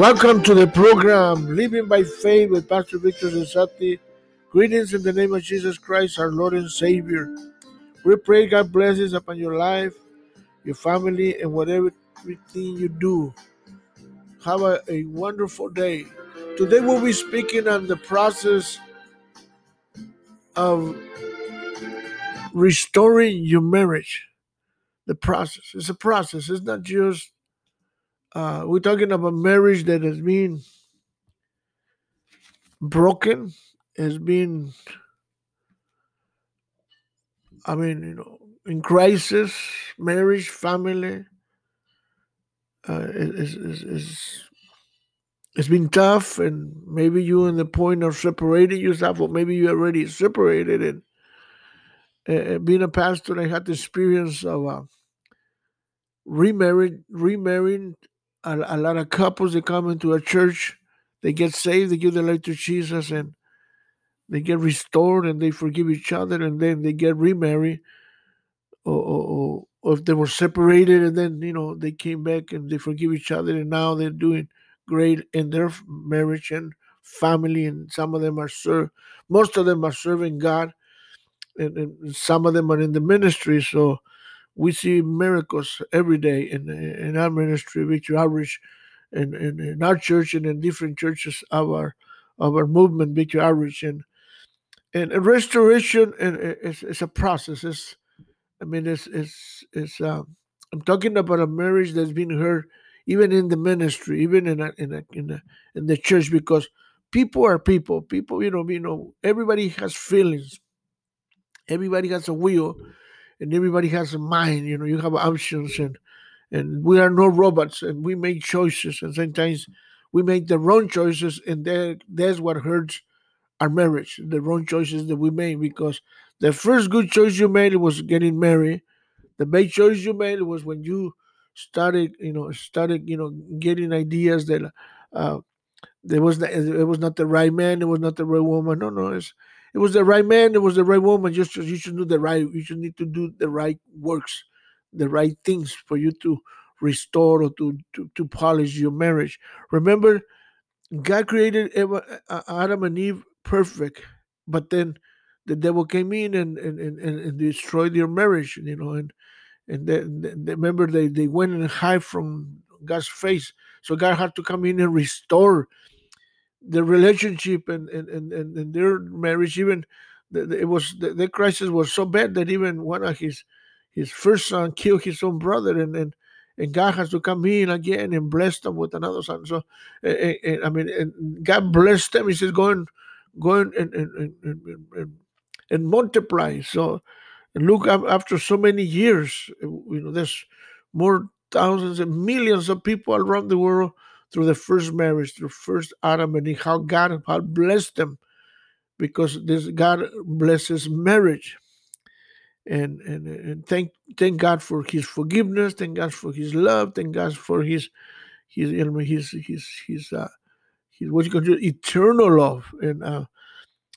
Welcome to the program Living by Faith with Pastor Victor Zensati. Greetings in the name of Jesus Christ, our Lord and Savior. We pray God blesses upon your life, your family, and whatever everything you do. Have a, a wonderful day. Today we'll be speaking on the process of restoring your marriage. The process. It's a process. It's not just uh, we're talking about marriage that has been broken, has been, I mean, you know, in crisis, marriage, family. Uh, is, is, is, it's been tough, and maybe you're in the point of separating yourself, or maybe you already separated. And uh, being a pastor, I had the experience of uh, remarried, remarrying a, a lot of couples that come into a church, they get saved, they give their life to Jesus, and they get restored and they forgive each other, and then they get remarried, or, or, or if they were separated and then you know they came back and they forgive each other, and now they're doing great in their marriage and family, and some of them are serve, most of them are serving God, and, and some of them are in the ministry, so we see miracles every day in in our ministry, Victory Outreach, in, in, in our church and in different churches of our of our movement, Victory Outreach, and and restoration is, is a process. It's, I mean, it's it's it's. Um, I'm talking about a marriage that's been hurt, even in the ministry, even in a, in a, in a, in the church, because people are people. People, you know, you know, everybody has feelings. Everybody has a will, and everybody has a mind. You know, you have options, and and we are no robots, and we make choices, and sometimes we make the wrong choices, and that that's what hurts our marriage. The wrong choices that we made because the first good choice you made was getting married. The bad choice you made was when you started, you know, started, you know, getting ideas that uh, there was the, it was not the right man, it was not the right woman. No, no, it's it was the right man, it was the right woman. Just you should do the right, you should need to do the right works, the right things for you to restore or to to, to polish your marriage. Remember, God created Adam and Eve perfect, but then the devil came in and and, and, and destroyed their marriage, you know, and and then remember they, they went and hide from God's face. So God had to come in and restore the relationship and and, and, and their marriage. Even it was the, the, crisis was so bad that even one of his his first son killed his own brother, and and, and God has to come in again and bless them with another son. So and, and, I mean, and God blessed them. He says, "Go and go and and, and, and, and multiply." So look after so many years, you know, there's more thousands and millions of people around the world through the first marriage, through first Adam and Eve, how God had blessed them because this God blesses marriage. And, and and thank thank God for His forgiveness, thank God for His love, thank God for His His you know, His His His uh His what you call eternal love and uh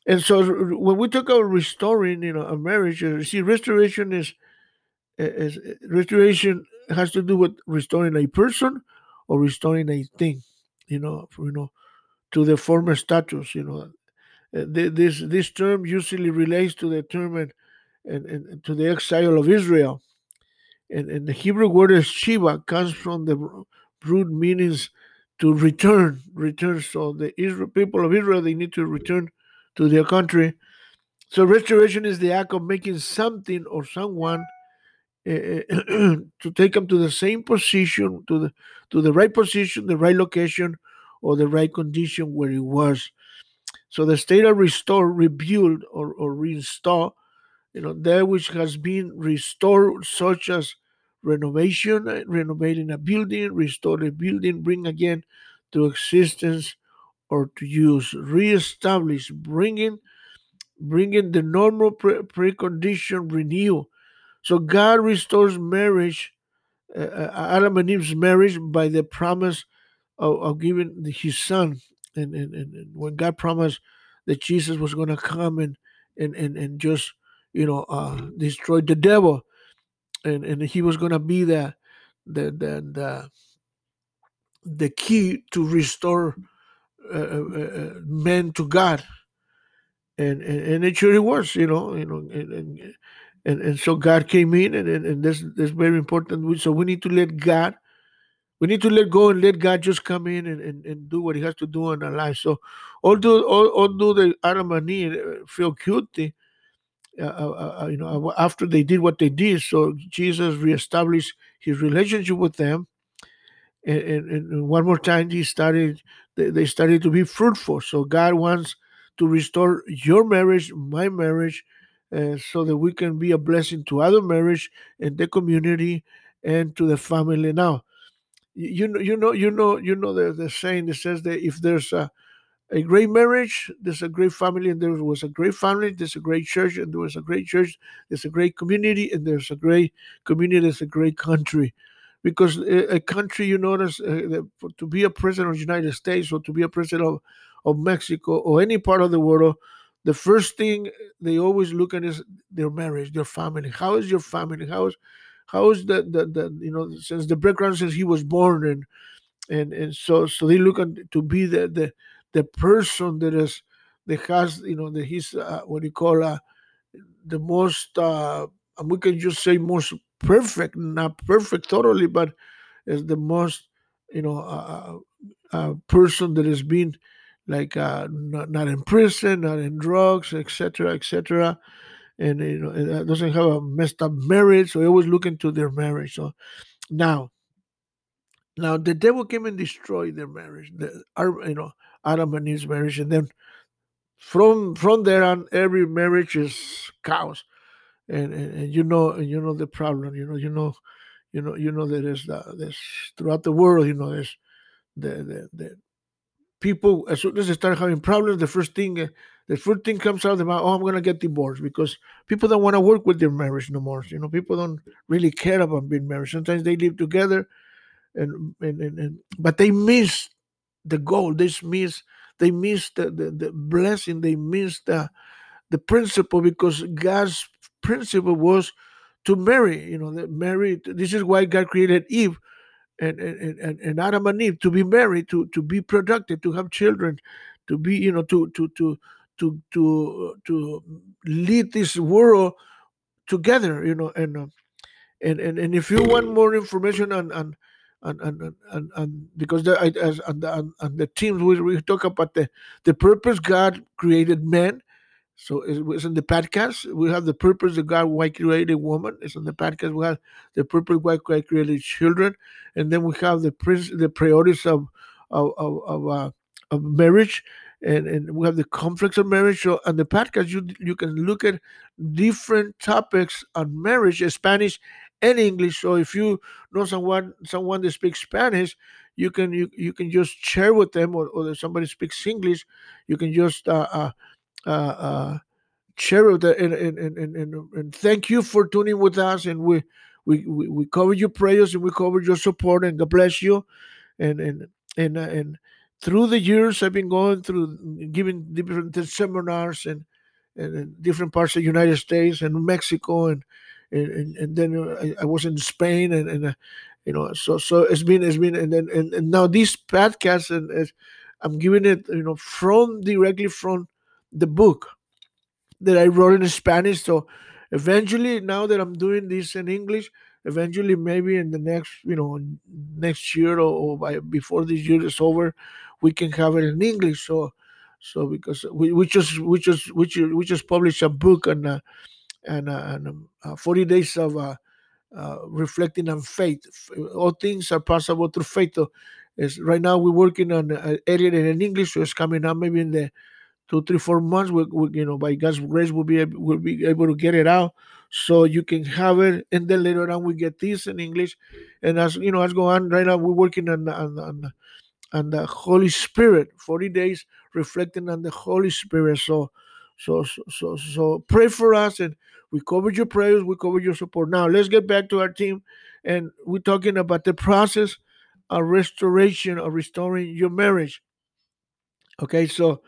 and so when we talk about restoring, you know, a marriage, uh, see, restoration is, is restoration has to do with restoring a person or restoring a thing, you know, you know, to the former status. You know, uh, this this term usually relates to the term and, and, and to the exile of Israel, and, and the Hebrew word is shiva comes from the root meanings to return, return. So the Israel people of Israel they need to return to their country. So restoration is the act of making something or someone Eh, eh, to take them to the same position, to the to the right position, the right location, or the right condition where it was. So the state of restore, rebuild, or, or reinstall, you know, that which has been restored, such as renovation, renovating a building, restore a building, bring again to existence or to use, reestablish, bringing, bringing the normal pre- precondition renew. So God restores marriage, uh, uh, Adam and Eve's marriage, by the promise of, of giving His Son, and, and, and when God promised that Jesus was going to come and and and and just you know, uh, destroyed the devil, and and he was gonna be the the the the, the key to restore uh, uh, uh, men to God, and, and and it sure it was, you know, you know, and and, and, and so God came in, and and, and this that's very important. So we need to let God we need to let go and let God just come in and, and, and do what He has to do in our lives. So, although although the Adam and Eve uh, feel guilty, uh, uh, uh, you know, after they did what they did, so Jesus reestablished His relationship with them, and, and, and one more time He started. They, they started to be fruitful. So God wants to restore your marriage, my marriage, uh, so that we can be a blessing to other marriage and the community and to the family. Now, you know you know you know you know the, the saying that says that if there's a, a great marriage there's a great family and there was a great family there's a great church and there was a great church there's a great community and there's a great community there's a great country because a, a country you notice uh, to be a president of the united states or to be a president of, of mexico or any part of the world the first thing they always look at is their marriage their family. How is your family? How is how is the, the you know since the background since he was born and and and so so they look at to be the the the person that is that has you know that he's uh, what you call uh, the most uh we can just say most perfect not perfect totally but is the most you know uh, uh, uh person that has been like uh not, not in prison not in drugs etc etc and you know doesn't have a messed up marriage so they always look into their marriage. So now now the devil came and destroyed their marriage the you know adam and eve's marriage and then from from there on every marriage is chaos. And, and, and you know and you know the problem you know you know you know you know there is the, there's throughout the world you know there's the the, the people as soon as they start having problems the first thing uh, the first thing comes out mouth oh i'm going to get divorced because people don't want to work with their marriage no more you know people don't really care about being married. Sometimes they live together and and, and, and but they miss the goal they miss they miss the, the, the blessing they miss the the principle because god's principle was to marry you know marry this is why god created eve and, and, and, and Adam and Eve to be married, to, to be productive, to have children, to be, you know, to to to to to to lead this world together, you know, and uh, and, and and if you want more information on on and and and, and because the, as on the, on, the teams we, we talk about the the purpose God created man so it's in the podcast. We have the purpose of God why created woman. It's in the podcast. We have the purpose why God created children, and then we have the prince, the priorities of of of, of, uh, of marriage, and, and we have the conflicts of marriage. So on the podcast, you you can look at different topics on marriage, Spanish and English. So if you know someone someone that speaks Spanish, you can you, you can just share with them, or, or somebody speaks English, you can just uh, uh uh, uh, share that and, and, and, and, and thank you for tuning with us and we we, we, we cover your prayers and we cover your support and God bless you. And and and uh, and through the years I've been going through giving different seminars and and in different parts of the United States and Mexico and and, and then I, I, was in Spain and, and uh, you know so so it's been it's been and then and, and now this podcast and I'm giving it you know from directly from the book that I wrote in Spanish. So eventually, now that I'm doing this in English, eventually maybe in the next, you know, next year or, by, before this year is over, we can have it in English. So, so because we, we just we just we just, we just published a book and uh, and, uh, and um, uh, 40 days of uh, uh, reflecting on faith. All things are possible through faith. So, is right now we're working on uh, editing in English, so it's coming out maybe in the two, three, four months, we, we, you know, by God's grace, we'll be able, we'll be able to get it out, so you can have it, and then later on we get this in English, and as you know, as go on, right now we're working on on, on, on the Holy Spirit, forty days reflecting on the Holy Spirit. So, so, so, so, so pray for us, and we covered your prayers, we covered your support. Now let's get back to our team, and we're talking about the process of restoration of restoring your marriage. Okay, so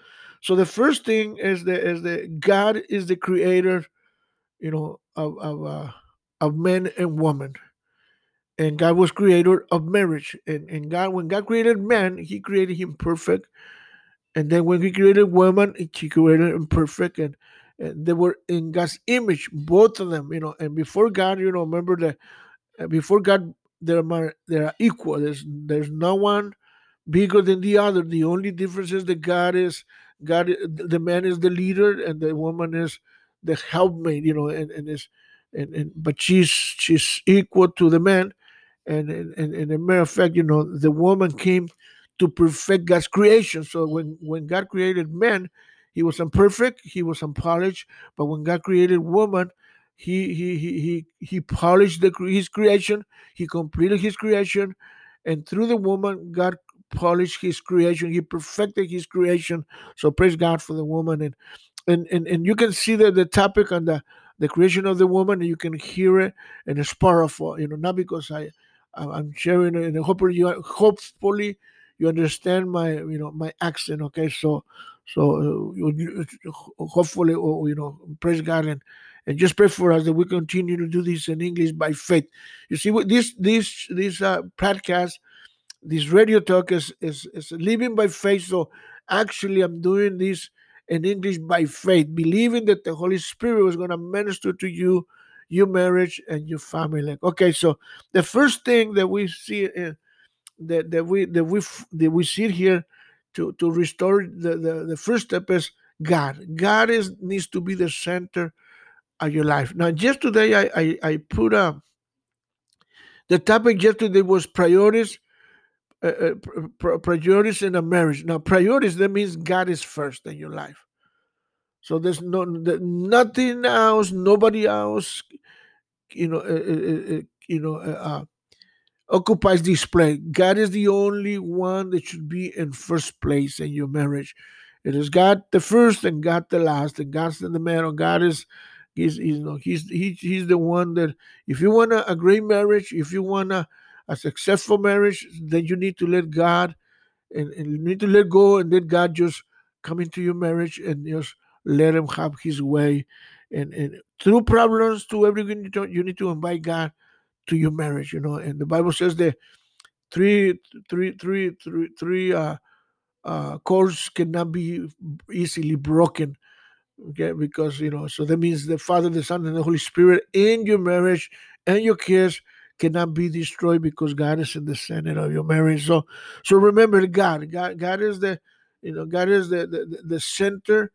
so the first thing is that is that God is the creator, you know, of of uh, of men and woman. And God was creator of marriage. And, and God, when God created man, He created him perfect. And then when He created woman, He created him perfect. And, and they were in God's image, both of them, you know. And before God, you know, remember that uh, before God, they're they're equal. There's there's no one bigger than the other. The only difference is that God is God. Eh, the man is the leader, and the woman is the helpmate. You know, and and is and, and but she's she's equal to the man. And and, and a matter of fact, you know, the woman came to perfect God's creation. So when when God created man, he was imperfect, he was unpolished. But when God created woman, he he he he, he polished the, his creation. He completed his creation, and through the woman, God polished his creation. He perfected his creation. So praise God for the woman, and and and, and you can see that the topic on the the creation of the woman, you can hear it, and it's powerful. You know, not because I I'm sharing it, and hopefully you hopefully you understand my you know my accent. Okay, so so uh, hopefully oh, you know praise God and and just pray for us that we continue to do this in English by faith. You see, this this this uh, podcast, this radio talk is, is is living by faith. So actually, I'm doing this in English by faith, believing that the Holy Spirit was going to minister to you, your marriage, and your family. Okay, so the first thing that we see uh, that that we that we that we see here to to restore the the, the first step is God. God is needs to be the center of your life. Now, just today, I, I, I put a, the topic yesterday was priorities, uh, priorities in a marriage. Now, priorities, that means God is first in your life. So there's no nothing else, nobody else, you know, uh, uh, you know, uh, occupies this place. God is the only one that should be in first place in your marriage. It is God the first and God the last, and God's in the middle. God is He's, you know, he's, he, he's the one that if you want a, a great marriage, if you want a, a successful marriage, then you need to let God and, and you need to let go and let God just come into your marriage and just let him have his way. And, and through problems, to everything, you, you need to invite God to your marriage, you know. And the Bible says that three, three, three, three, three uh, uh, cords cannot be easily broken okay because you know so that means the father the son and the holy spirit in your marriage and your kids cannot be destroyed because god is in the center of your marriage. So so remember god god god is the you know god is the the, the center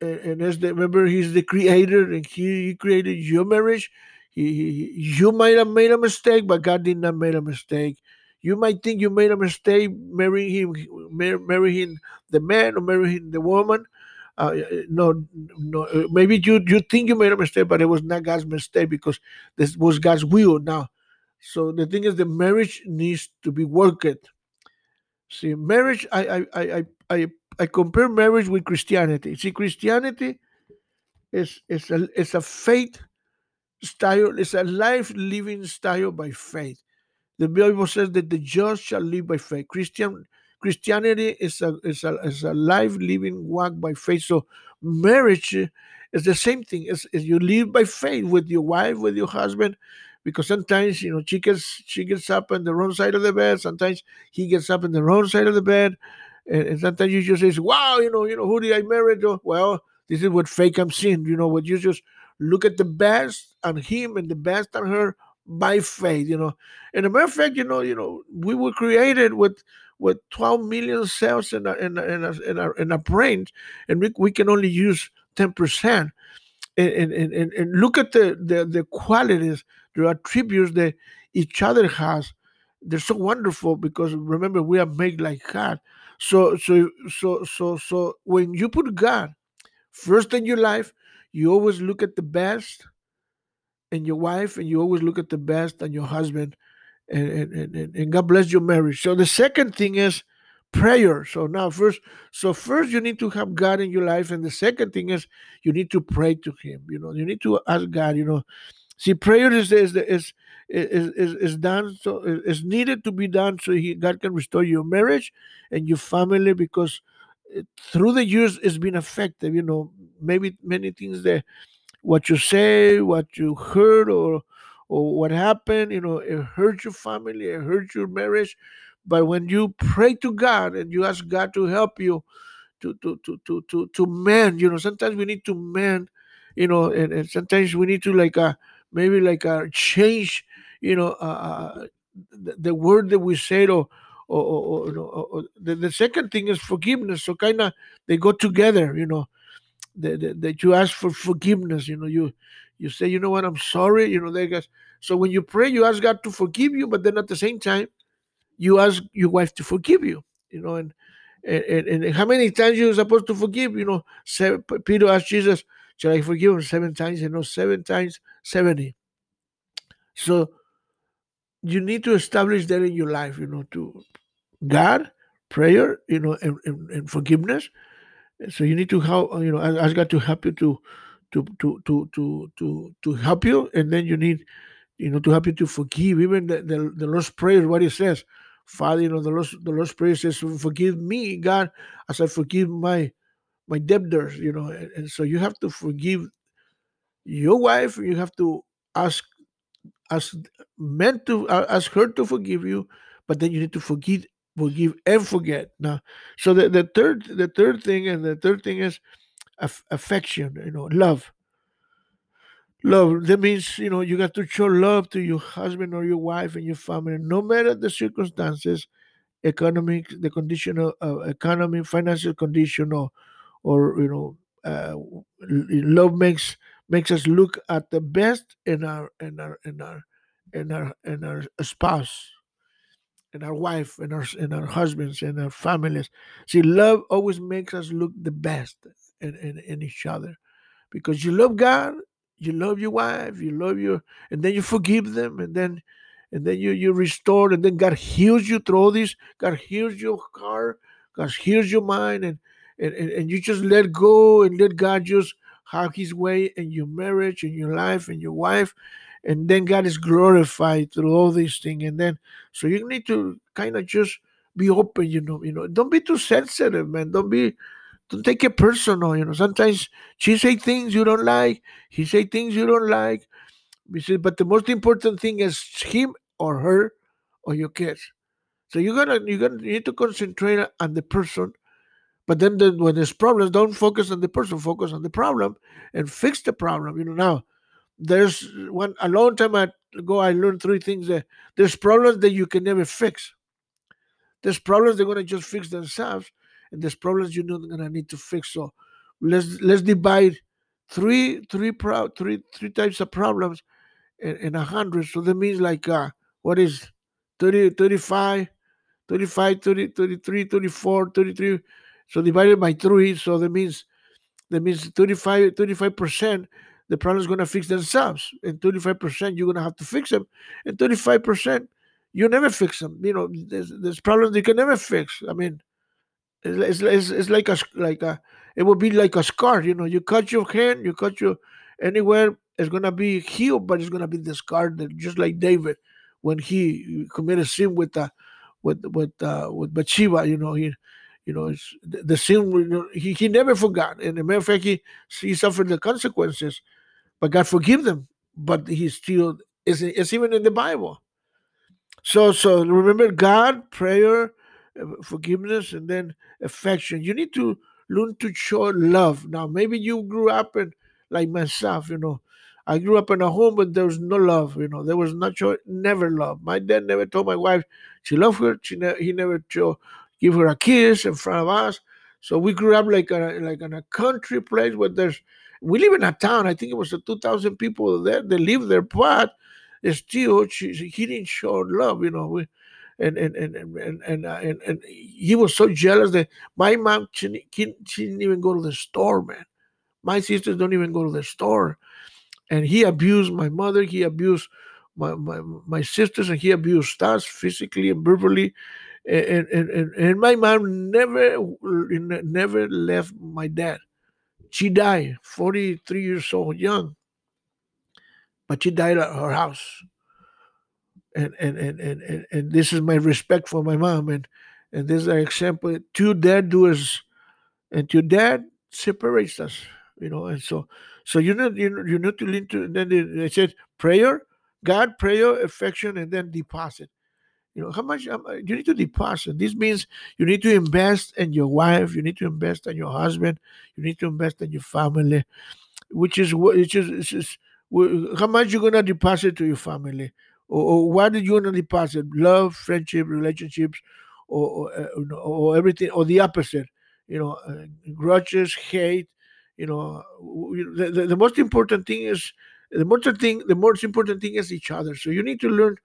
and, and as the remember he's the creator and he, he created your marriage. He, he, you might have made a mistake but god did not make a mistake. You might think you made a mistake marrying him marrying the man or marrying the woman uh, no, no, uh, maybe you you think you made a mistake, but it was not God's mistake because this was God's will. Now, so the thing is, the marriage needs to be worked. See, marriage, I I I I I compare marriage with Christianity. See, Christianity is is a is a faith style. It's a life living style by faith. The Bible says that the just shall live by faith. Christian Christianity is a is a is a life living walk by faith. So marriage is the same thing. Is you live by faith with your wife, with your husband, because sometimes you know she gets she gets up on the wrong side of the bed. Sometimes he gets up on the wrong side of the bed, and, sometimes you just say, "Wow, you know, you know, who did I marry?" Well, this is what faith comes in. You know, what you just look at the best on him and the best on her by faith. You know, and a matter of fact, you know, you know, we were created with with 12 million cells in a, in a, in a, in our, in a brain, and we, we can only use 10%. And, and, and, and look at the, the, the qualities, the attributes that each other has. They're so wonderful because remember we are made like God. So so so so so when you put God first in your life, you always look at the best in your wife, and you always look at the best and your husband and, and, and, and God bless your marriage. So the second thing is prayer. So now first, so first you need to have God in your life, and the second thing is you need to pray to Him. You know, you need to ask God. You know, see, prayer is is is is is, is done so is needed to be done so he, God can restore your marriage and your family because eh, through the years it's been affected. You know, maybe many things that what you say, what you heard, or or what happened. You know, it hurt your family, it hurt your marriage. But when you pray to God and you ask God to help you to to to to to, to mend, you know, sometimes we need to mend, you know, and, and sometimes we need to like uh maybe like uh change, you know, uh, uh the, the word that we said or or, or, or, or, or the, the second thing is forgiveness. So kind of they go together, you know that, that you ask for forgiveness. You know, you you say, you know what, I'm sorry. You know, they guys. So when you pray, you ask God to forgive you, but then at the same time, you ask your wife to forgive you. You know, and and, and how many times you're supposed to forgive? You know, seven, Peter asked Jesus, "Shall I forgive him seven times?" You know, seven times seventy. So you need to establish that in your life. You know, to God, prayer, you know, and, and, and forgiveness, so you need to help you know ask god to help you to to to to to to to help you and then you need you know to help you to forgive. Even the the, the lord's prayer what it says. Father you know the lord's the lord's prayer says forgive me god as i forgive my my debtors you know and, and so you have to forgive your wife. You have to ask ask meant to uh, ask her to forgive you but then you need to forgive forgive and forget. Now so the, the third the third thing and the third thing is aff- affection you know love. Love that means you know you got to show love to your husband or your wife and your family no matter the circumstances economic the condition of uh, economy financial condition or or you know uh, love makes makes us look at the best in our in our in our in our in our spouse and our wife and our and our husbands and our families. See, love always makes us look the best in, in, in each other because you love God, you love your wife, you love your, and then you forgive them, and then and then you you restore, and then God heals you through all this. God heals your heart, God heals your mind, and and, and, and you just let go and let God just have His way in your marriage, in your life, and your wife, and then God is glorified through all these things. And then so you need to kind of just be open, you know, you know, don't be too sensitive, man. Don't be don't take it personal, you know. Sometimes she say things you don't like, he say things you don't like. But the most important thing is him or her or your kids. So you gotta you gotta you need to concentrate on the person. But then the, when there's problems, don't focus on the person, focus on the problem and fix the problem. You know, now there's one a long time ago I learned three things that there's problems that you can never fix. There's problems they're gonna just fix themselves, and there's problems you're not gonna need to fix. So let's let's divide three three pro three three types of problems in, a hundred. So that means like uh what is 30 35 35 30 33 34 33 so divided by three so that means that means 35 35% the problem is going to fix themselves. And 35% you're going to have to fix them. And 35% you never fix them. You know there's, there's problems you can never fix. I mean it's, it's, it's like a like a it would be like a scar you know. You cut your hand you cut your anywhere it's going to be healed but it's going to be discarded just like david when he committed sin with uh, with with uh, with Bathsheba, you know, he you know, the, the sin he, he never forgot. And a matter of fact, he, he suffered the consequences, but God forgive them. But he still is it's even in the Bible. So so remember God, prayer, uh, forgiveness, and then affection. You need to learn to show love. Now maybe you grew up in like myself, you know. I grew up in a home, but there was no love. You know, there was not show, never love. My dad never told my wife she loved her. She ne- he never show, give her a kiss in front of us. So we grew up like a, like in a country place where there's we live in a town. I think it was a two thousand people there. They live there, but still she, he didn't show love. You know, we, and and and and and, uh, and, and he was so jealous that my mom she, she didn't even go to the store, man. My sisters don't even go to the store and he abused my mother he abused my, my, my sisters and he abused us physically and verbally and, and, and, and my mom never never left my dad she died 43 years old young but she died at her house and and and and, and, and this is my respect for my mom and and this is an example two dad doers and your dad separates us you know and so So you know you, you need to lean to. Then they, they said prayer, God, prayer, affection, and then deposit. You know how much you need to deposit. This means you need to invest in your wife. You need to invest in your husband. You need to invest in your family, which is what which is, how much you're gonna deposit to your family, or, or what are you gonna deposit? Love, friendship, relationships, or or, uh, or everything, or the opposite. You know, uh, grudges, hate. You know, the, the, the most important thing is the most thing. The most important thing is each other. So you need to learn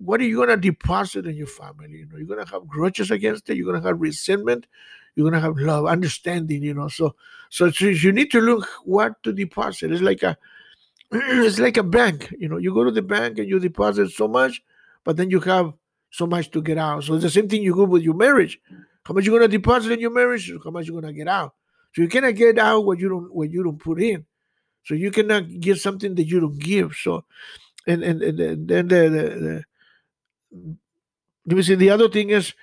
what are you going to deposit in your family? You know, you're going to have grudges against it. You're going to have resentment. You're going to have love, understanding. You know, so so, you need to look what to deposit. It's like a it's like a bank. You know, you go to the bank and you deposit so much, but then you have so much to get out. So it's the same thing you go with your marriage. How much you gonna deposit in your marriage? How much you gonna get out? So you cannot get out what you don't what you don't put in. So you cannot give something that you don't give. So and and, and then the, the, the me see the other thing is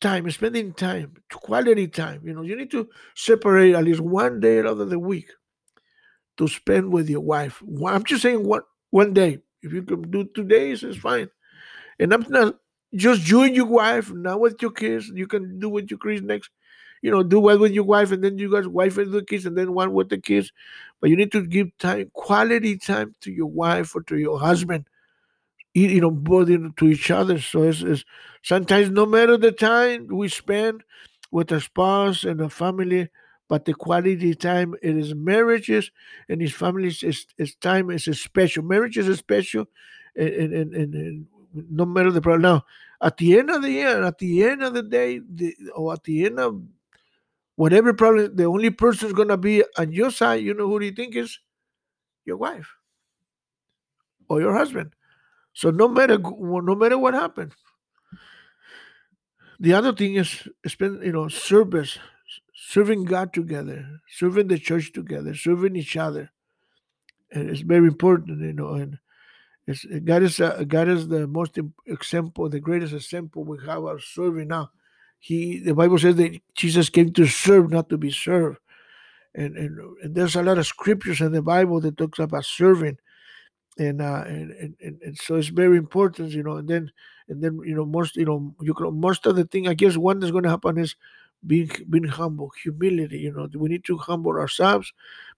time, spending time, quality time. You know, you need to separate at least one day out of the week to spend with your wife. I'm just saying one one day. If you can do two days, it's fine. And I'm not just you and your wife, not with your kids. You can do with your kids next. You know, do one with your wife, and then you guys wife with the kids, and then one with the kids. But you need to give time, quality time to your wife or to your husband. You know, both to each other. So it's, it's sometimes no matter the time we spend with a spouse and a family, but the quality time it is marriages and his families is, is time is special. Marriage is special, and, and, and, and no matter the problem. Now, at the end of the year, at the end of the day, the, or at the end of whatever problem, the only person is gonna be on your side. You know who do you think is your wife or your husband. So no matter no matter what happens. The other thing is spend you know service, serving God together, serving the church together, serving each other. And it's very important, you know, and it's, God is uh, God is the most example, the greatest example we have of serving now. He, the Bible says that Jesus came to serve, not to be served, and and, and there's a lot of scriptures in the Bible that talks about serving, and uh, and, and and so it's very important, you know. And then and then you know most you know you can, most of the thing I guess one that's going to happen is being being humble, humility. You know, we need to humble ourselves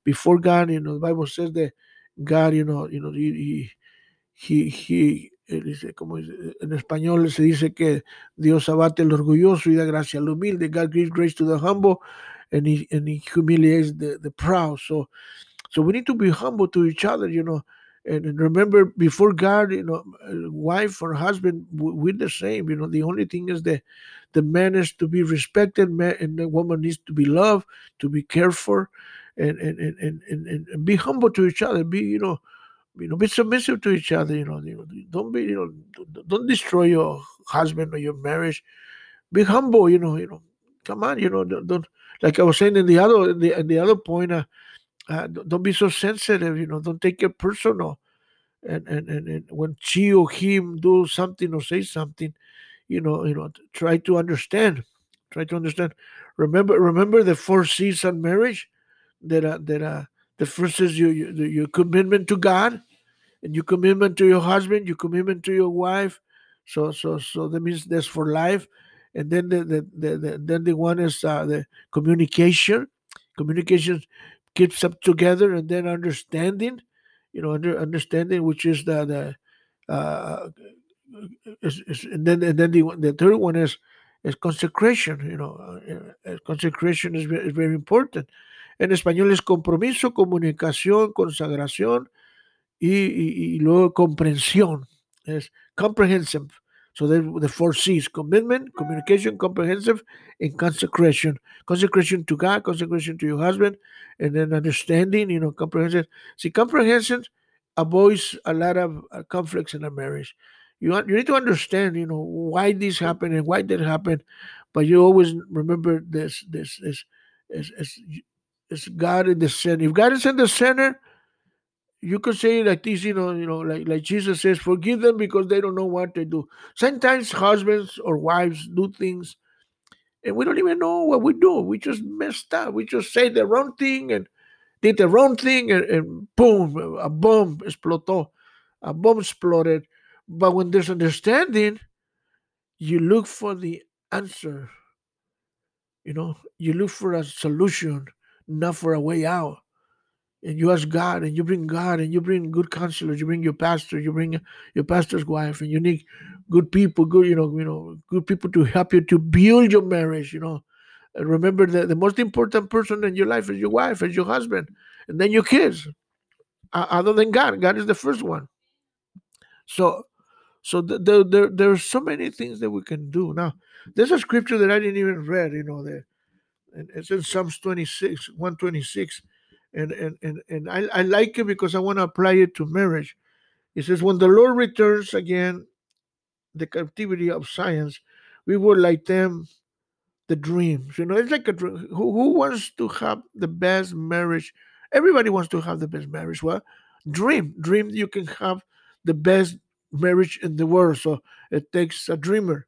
before God. You know, the Bible says that God, you know, you know, he, he he, he dice, como en español se dice que Dios abate el orgulloso y da gracia al humilde. God gives grace to the humble and he, and he humiliates the, the proud. So, so we need to be humble to each other, you know. And, and remember, before God, you know, wife or husband, we're the same. You know, the only thing is that the man is to be respected, man, and the woman needs to be loved, to be cared for, and and and and, and, and be humble to each other. Be, you know, you know, be submissive to each other. You know, don't be, you know, don't destroy your husband or your marriage. Be humble. You know, you know, come on. You know, don't, don't like I was saying in the other in the, in the other point. Uh, uh, don't be so sensitive. You know, don't take it personal. And, and and and when she or him do something or say something, you know, you know, try to understand. Try to understand. Remember, remember the four C's on marriage. That uh, that uh, the first is your, your, your commitment to God, and your commitment to your husband, your commitment to your wife. So so so that means that's for life. And then the, the, the, the then the one is uh, the communication. Communication keeps up together, and then understanding. You know, under, understanding, which is the the uh, is, is, and then and then the the third one is is consecration. You know, uh, consecration is, is very important. En español es compromiso, comunicación, consagración y, y, y luego comprensión. Es comprehensive. So the, the four C's commitment, communication, comprehensive, and consecration. Consecration to God, consecration to your husband, and then understanding, you know, comprehension. See, comprehension avoids a lot of uh, conflicts in a marriage. You, you need to understand, you know, why this happened and why that happened, but you always remember this, this, this, is, is, is God in the center. If God is in the center, you could say like this, you know, you know, like like Jesus says, forgive them because they don't know what they do. Sometimes husbands or wives do things and we don't even know what we do. We just messed up. We just say the wrong thing and did the wrong thing and, and boom, a bomb exploded. A bomb exploded. But when there's understanding, you look for the answer. You know, you look for a solution, not for a way out. And you ask God, and you bring God, and you bring good counselors. You bring your pastor, you bring your pastor's wife, and you need good people, good you know, you know, good people to help you to build your marriage. You know, and remember that the most important person in your life is your wife, is your husband, and then your kids. Other than God, God is the first one. So, so the, the, there there are so many things that we can do. Now, there's a scripture that I didn't even read. You know, that and it's in Psalms 26, 126. And and and, and I, I like it because I want to apply it to marriage. It says, When the Lord returns again the captivity of Zion, we will like them the dreams. You know, it's like a dream. Who, who wants to have the best marriage? Everybody wants to have the best marriage. Well, dream, dream you can have the best marriage in the world. So it takes a dreamer.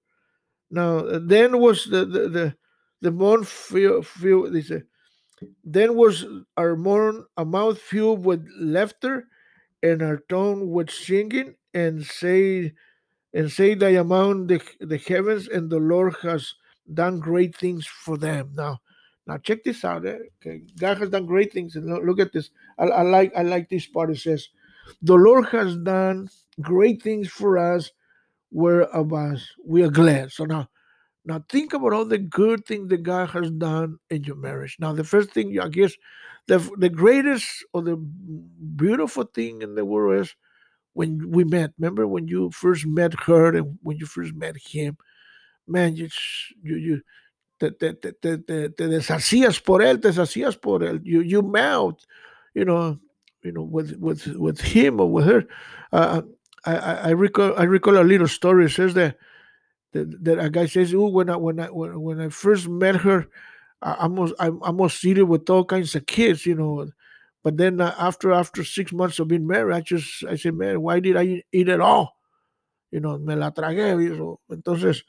Now, then was the the the, the month then was our mouth filled with laughter and our tongue with singing and say and say that among the, the heavens and the Lord has done great things for them. Now, now check this out. Eh? Okay, God has done great things, and look at this. I, I like I like this part. It says, "The Lord has done great things for us, whereof us we are glad." So now, now think about all the good things that God has done in your marriage. Now, the first thing I guess, the the greatest or the beautiful thing in the world is when we met. Remember when you first met her and when you first met him, man, you you you te, te, te, te, te, deshacías por él, te deshacías por él. You you melt, you know, you know, with with with him or with her. Uh, I, I I recall I recall a little story. It says that that, that a guy says, "Oh, when I when I when, when I first met her, I almost I almost seated with all kinds of kids, you know." But then uh, after after six months of being married, I just I said, "Man, why did I eat it all?" You know, me la tragué. Know? Entonces,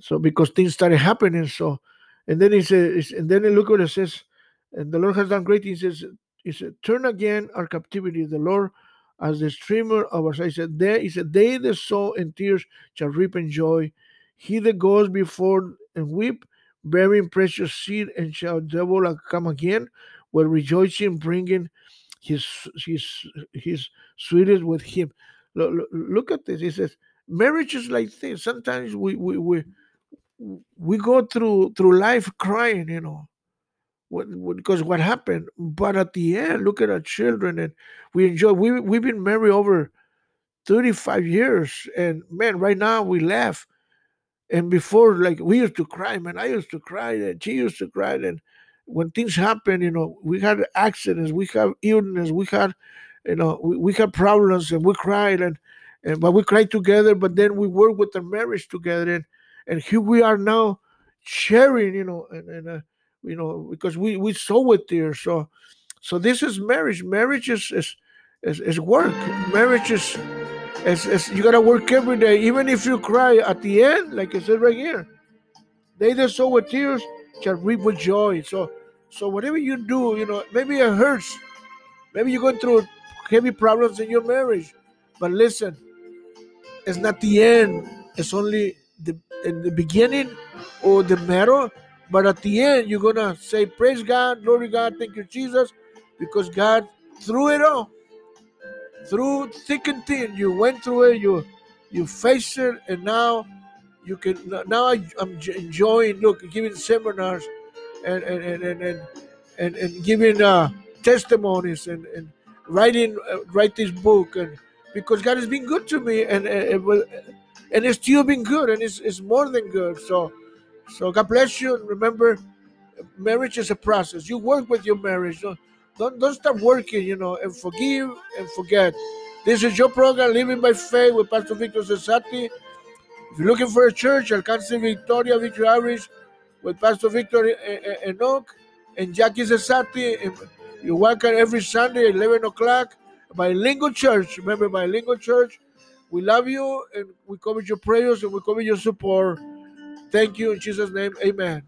so because things started happening, so and then he says, and then he look what it says, and the Lord has done great. He says, he said, turn again our captivity. The Lord as the streamer of our He said, there he said, the that sow in tears shall reap in joy. He that goes before and weep, bearing precious seed, and shall double come again, with rejoicing, bringing his his his sweetest with him. Look, look, at this. He says, marriage is like this. Sometimes we we we we go through through life crying, you know, because what happened. But at the end, look at our children, and we enjoy. We we've been married over thirty five years, and man, right now we laugh. And before, like we used to cry, man. I used to cry, and she used to cry, and when things happen, you know, we had accidents, we have illness, we had, you know, we, we had problems, and we cried, and and but we cried together. But then we worked with the marriage together, and and here we are now sharing, you know, and, and uh, you know, because we we saw it there. So, so this is marriage. Marriage is is is, is work. Marriage is, is is you gotta work every day, even if you cry at the end, like I said right here. They that sow with tears shall reap with joy. So, so whatever you do, you know, maybe it hurts. Maybe you're going through heavy problems in your marriage, but listen, it's not the end. It's only the in the beginning or the middle, but at the end you're gonna say, "Praise God, glory God, thank you, Jesus," because God through it all, through thick and thin, you went through it, you you faced it, and now you can. Now I, am enjoying look giving seminars, and and and and and, and, and giving uh, testimonies and and writing uh, write this book. And because God has been good to me and it and, and it's still been good and it's, it's more than good. So so God bless you. And remember marriage is a process. You work with your marriage. Don't don't, don't stop working you know and forgive and forget this is your program living by faith with Pastor Victor Cesati if you're looking for a church Alcance Victoria Victory Outreach with Pastor Victor Enoch and Jackie Cesati you're welcome every Sunday at 11 o'clock Bilingual Church. Remember, Bilingual Church. We love you and we cover your prayers and we cover your support. Thank you in Jesus' name. Amen.